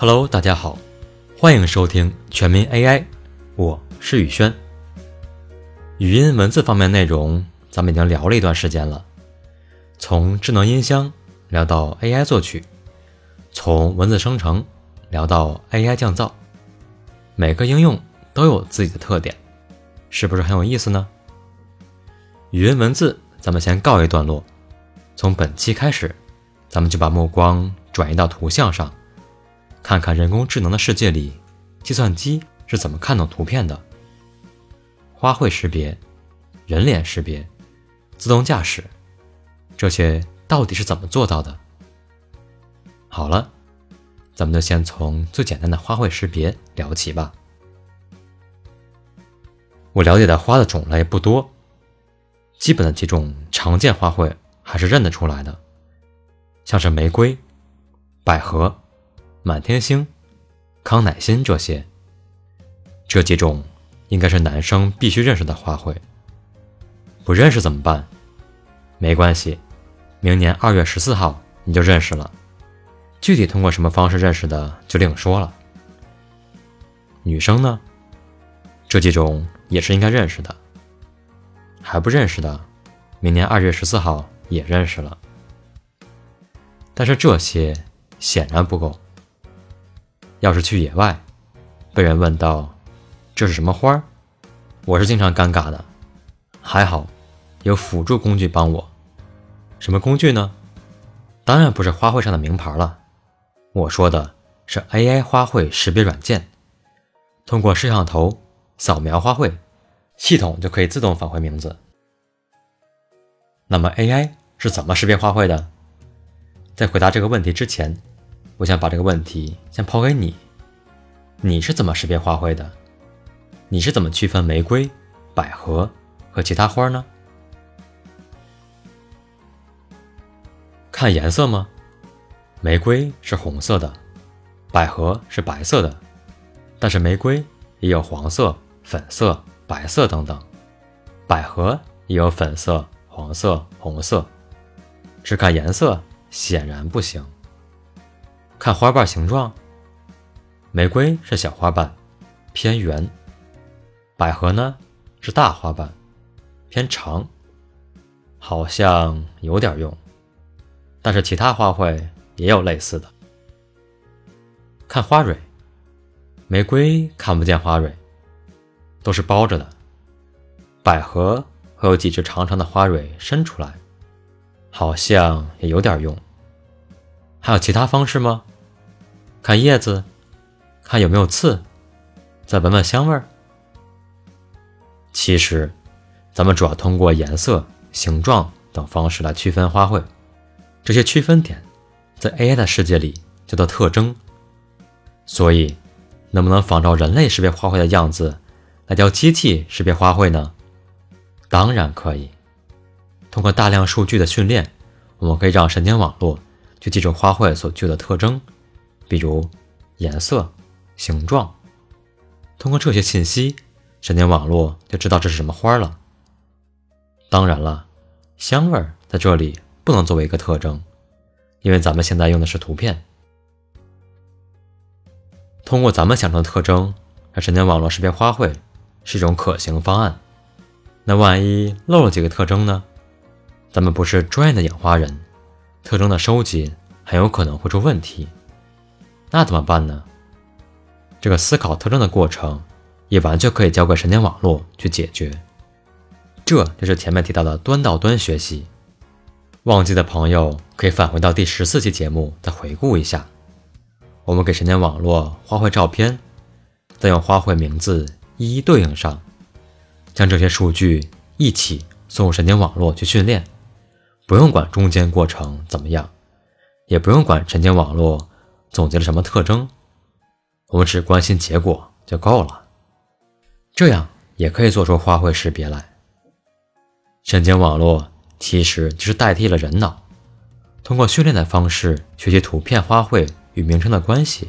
Hello，大家好，欢迎收听全民 AI，我是宇轩。语音文字方面内容，咱们已经聊了一段时间了，从智能音箱聊到 AI 作曲，从文字生成聊到 AI 降噪，每个应用都有自己的特点，是不是很有意思呢？语音文字，咱们先告一段落，从本期开始，咱们就把目光转移到图像上。看看人工智能的世界里，计算机是怎么看懂图片的？花卉识别、人脸识别、自动驾驶，这些到底是怎么做到的？好了，咱们就先从最简单的花卉识别聊起吧。我了解的花的种类不多，基本的几种常见花卉还是认得出来的，像是玫瑰、百合。满天星、康乃馨这些，这几种应该是男生必须认识的花卉。不认识怎么办？没关系，明年二月十四号你就认识了。具体通过什么方式认识的就另说了。女生呢，这几种也是应该认识的。还不认识的，明年二月十四号也认识了。但是这些显然不够。要是去野外，被人问到这是什么花儿，我是经常尴尬的。还好有辅助工具帮我。什么工具呢？当然不是花卉上的名牌了。我说的是 AI 花卉识别软件，通过摄像头扫描花卉，系统就可以自动返回名字。那么 AI 是怎么识别花卉的？在回答这个问题之前。我想把这个问题先抛给你，你是怎么识别花卉的？你是怎么区分玫瑰、百合和其他花呢？看颜色吗？玫瑰是红色的，百合是白色的，但是玫瑰也有黄色、粉色、白色等等，百合也有粉色、黄色、红色，只看颜色显然不行。看花瓣形状，玫瑰是小花瓣，偏圆；百合呢是大花瓣，偏长，好像有点用。但是其他花卉也有类似的。看花蕊，玫瑰看不见花蕊，都是包着的；百合会有几只长长的花蕊伸出来，好像也有点用。还有其他方式吗？看叶子，看有没有刺，再闻闻香味儿。其实，咱们主要通过颜色、形状等方式来区分花卉。这些区分点，在 AI 的世界里叫做特征。所以，能不能仿照人类识别花卉的样子，来教机器识别花卉呢？当然可以。通过大量数据的训练，我们可以让神经网络去记住花卉所具有的特征。比如颜色、形状，通过这些信息，神经网络就知道这是什么花了。当然了，香味在这里不能作为一个特征，因为咱们现在用的是图片。通过咱们想成的特征，让神经网络识别花卉，是一种可行方案。那万一漏了几个特征呢？咱们不是专业的养花人，特征的收集很有可能会出问题。那怎么办呢？这个思考特征的过程，也完全可以交给神经网络去解决。这就是前面提到的端到端学习。忘记的朋友可以返回到第十四期节目再回顾一下。我们给神经网络花卉照片，再用花卉名字一一对应上，将这些数据一起送入神经网络去训练。不用管中间过程怎么样，也不用管神经网络。总结了什么特征？我们只关心结果就够了。这样也可以做出花卉识别来。神经网络其实就是代替了人脑，通过训练的方式学习图片花卉与名称的关系，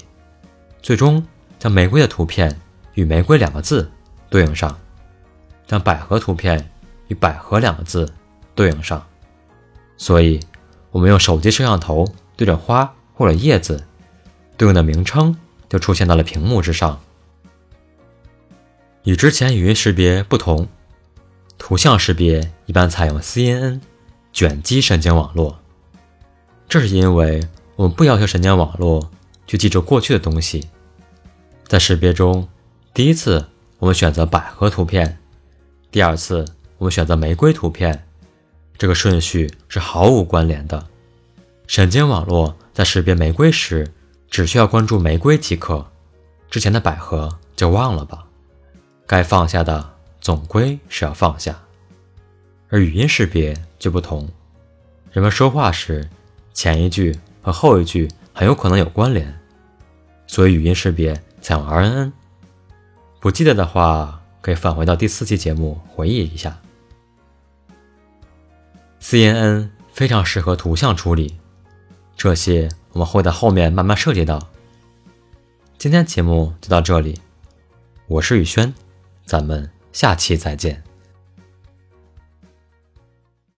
最终将玫瑰的图片与玫瑰两个字对应上，将百合图片与百合两个字对应上。所以，我们用手机摄像头对着花或者叶子。对应的名称就出现到了屏幕之上。与之前语音识别不同，图像识别一般采用 CNN 卷积神经网络。这是因为我们不要求神经网络去记住过去的东西。在识别中，第一次我们选择百合图片，第二次我们选择玫瑰图片，这个顺序是毫无关联的。神经网络在识别玫瑰时，只需要关注玫瑰即可，之前的百合就忘了吧。该放下的总归是要放下，而语音识别就不同。人们说话时，前一句和后一句很有可能有关联，所以语音识别采用 RNN。不记得的话，可以返回到第四期节目回忆一下。CNN 非常适合图像处理，这些我们会在后面慢慢涉及到。今天节目就到这里，我是宇轩。咱们下期再见。